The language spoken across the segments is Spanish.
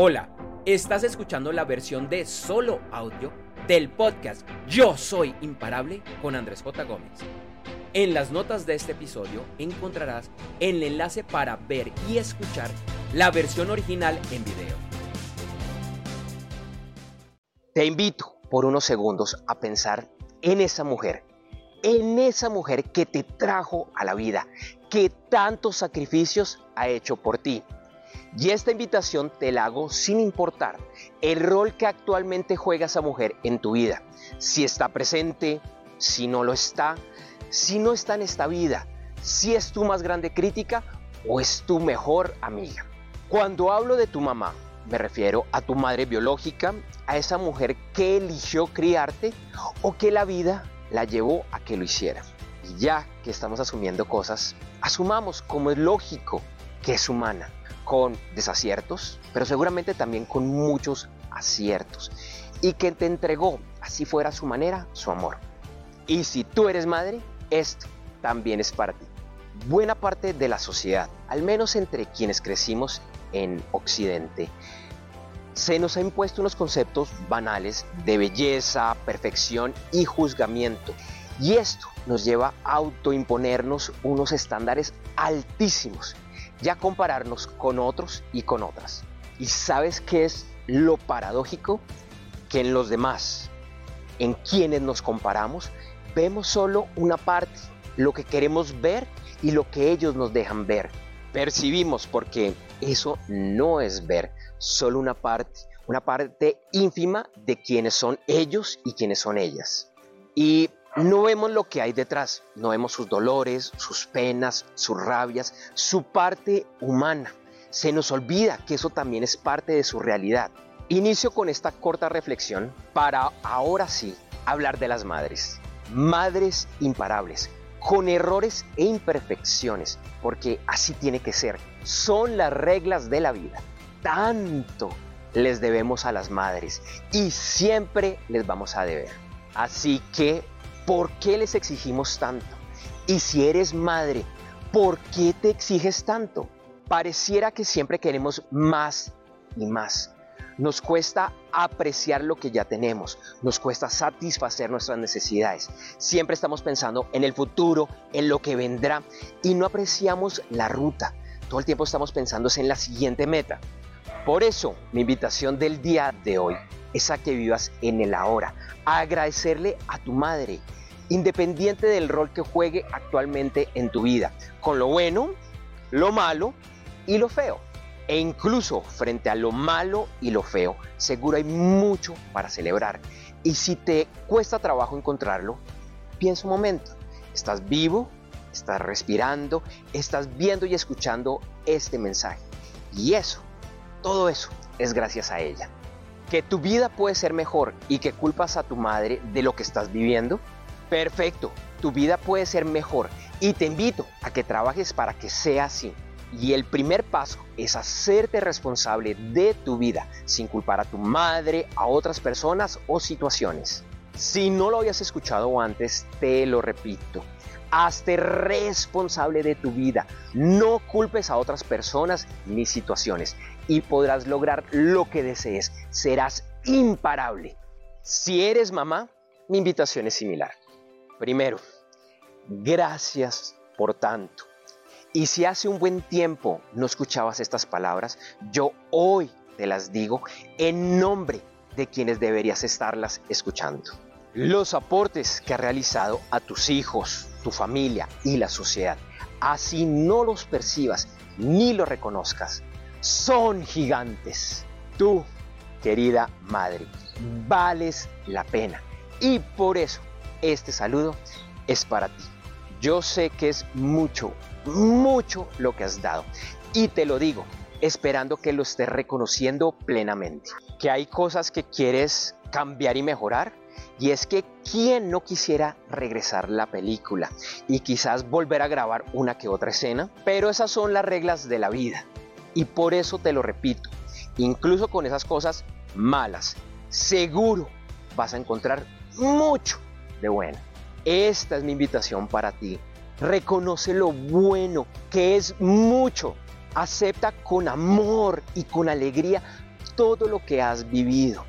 Hola, estás escuchando la versión de solo audio del podcast Yo Soy Imparable con Andrés J. Gómez. En las notas de este episodio encontrarás el enlace para ver y escuchar la versión original en video. Te invito por unos segundos a pensar en esa mujer, en esa mujer que te trajo a la vida, que tantos sacrificios ha hecho por ti. Y esta invitación te la hago sin importar el rol que actualmente juega esa mujer en tu vida. Si está presente, si no lo está, si no está en esta vida, si es tu más grande crítica o es tu mejor amiga. Cuando hablo de tu mamá, me refiero a tu madre biológica, a esa mujer que eligió criarte o que la vida la llevó a que lo hiciera. Y ya que estamos asumiendo cosas, asumamos como es lógico que es humana, con desaciertos, pero seguramente también con muchos aciertos, y que te entregó, así fuera su manera, su amor. Y si tú eres madre, esto también es para ti. Buena parte de la sociedad, al menos entre quienes crecimos en Occidente, se nos ha impuesto unos conceptos banales de belleza, perfección y juzgamiento. Y esto nos lleva a autoimponernos unos estándares altísimos y a compararnos con otros y con otras. ¿Y sabes qué es lo paradójico? Que en los demás, en quienes nos comparamos, vemos solo una parte, lo que queremos ver y lo que ellos nos dejan ver. Percibimos porque eso no es ver, solo una parte, una parte ínfima de quiénes son ellos y quiénes son ellas. Y no vemos lo que hay detrás, no vemos sus dolores, sus penas, sus rabias, su parte humana. Se nos olvida que eso también es parte de su realidad. Inicio con esta corta reflexión para ahora sí hablar de las madres. Madres imparables, con errores e imperfecciones, porque así tiene que ser. Son las reglas de la vida tanto les debemos a las madres y siempre les vamos a deber. Así que, ¿por qué les exigimos tanto? Y si eres madre, ¿por qué te exiges tanto? Pareciera que siempre queremos más y más. Nos cuesta apreciar lo que ya tenemos, nos cuesta satisfacer nuestras necesidades. Siempre estamos pensando en el futuro, en lo que vendrá y no apreciamos la ruta. Todo el tiempo estamos pensando en la siguiente meta. Por eso, mi invitación del día de hoy es a que vivas en el ahora, a agradecerle a tu madre, independiente del rol que juegue actualmente en tu vida, con lo bueno, lo malo y lo feo. E incluso frente a lo malo y lo feo, seguro hay mucho para celebrar. Y si te cuesta trabajo encontrarlo, piensa un momento. ¿Estás vivo? ¿Estás respirando? ¿Estás viendo y escuchando este mensaje? Y eso todo eso es gracias a ella. Que tu vida puede ser mejor y que culpas a tu madre de lo que estás viviendo. Perfecto, tu vida puede ser mejor y te invito a que trabajes para que sea así. Y el primer paso es hacerte responsable de tu vida sin culpar a tu madre, a otras personas o situaciones. Si no lo habías escuchado antes, te lo repito. Hazte responsable de tu vida. No culpes a otras personas ni situaciones y podrás lograr lo que desees. Serás imparable. Si eres mamá, mi invitación es similar. Primero, gracias por tanto. Y si hace un buen tiempo no escuchabas estas palabras, yo hoy te las digo en nombre de quienes deberías estarlas escuchando. Los aportes que ha realizado a tus hijos, tu familia y la sociedad, así no los percibas ni los reconozcas, son gigantes. Tú, querida madre, vales la pena. Y por eso este saludo es para ti. Yo sé que es mucho, mucho lo que has dado. Y te lo digo, esperando que lo estés reconociendo plenamente. Que hay cosas que quieres cambiar y mejorar. Y es que quién no quisiera regresar la película y quizás volver a grabar una que otra escena, pero esas son las reglas de la vida. Y por eso te lo repito, incluso con esas cosas malas, seguro vas a encontrar mucho de bueno. Esta es mi invitación para ti. Reconoce lo bueno, que es mucho. Acepta con amor y con alegría todo lo que has vivido,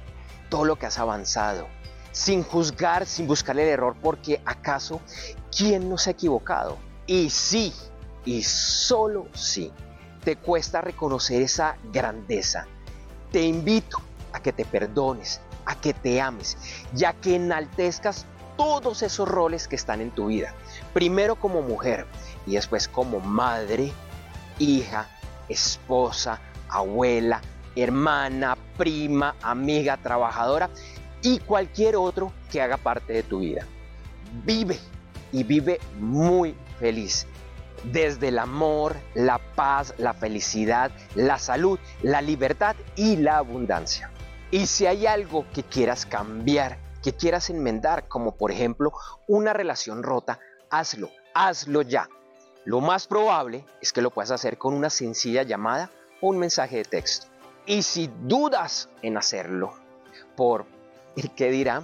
todo lo que has avanzado, sin juzgar, sin buscar el error, porque acaso, ¿quién no se ha equivocado? Y sí, y solo sí, te cuesta reconocer esa grandeza. Te invito a que te perdones, a que te ames, ya que enaltezcas todos esos roles que están en tu vida. Primero como mujer y después como madre, hija, esposa, abuela, hermana, prima, amiga, trabajadora y cualquier otro que haga parte de tu vida. Vive y vive muy feliz. Desde el amor, la paz, la felicidad, la salud, la libertad y la abundancia. Y si hay algo que quieras cambiar, que quieras enmendar, como por ejemplo una relación rota, hazlo, hazlo ya. Lo más probable es que lo puedas hacer con una sencilla llamada o un mensaje de texto. Y si dudas en hacerlo, por el que dirá,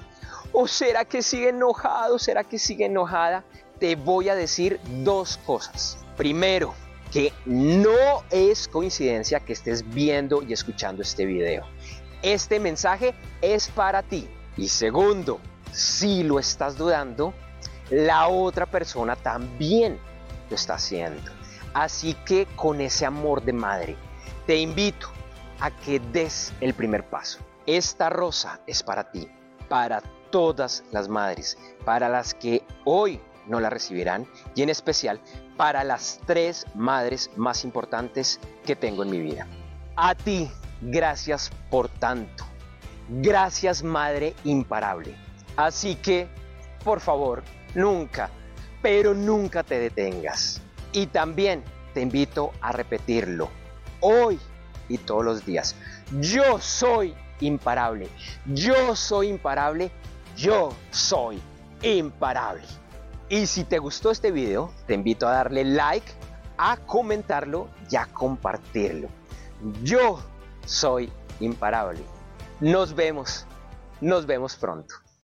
o será que sigue enojado, será que sigue enojada, te voy a decir dos cosas. Primero, que no es coincidencia que estés viendo y escuchando este video. Este mensaje es para ti. Y segundo, si lo estás dudando, la otra persona también lo está haciendo. Así que con ese amor de madre, te invito a que des el primer paso. Esta rosa es para ti, para todas las madres, para las que hoy no la recibirán y en especial para las tres madres más importantes que tengo en mi vida. A ti, gracias por tanto. Gracias Madre imparable. Así que, por favor, nunca, pero nunca te detengas. Y también te invito a repetirlo hoy y todos los días. Yo soy imparable. Yo soy imparable. Yo soy imparable. Y si te gustó este video, te invito a darle like, a comentarlo y a compartirlo. Yo soy imparable. Nos vemos, nos vemos pronto.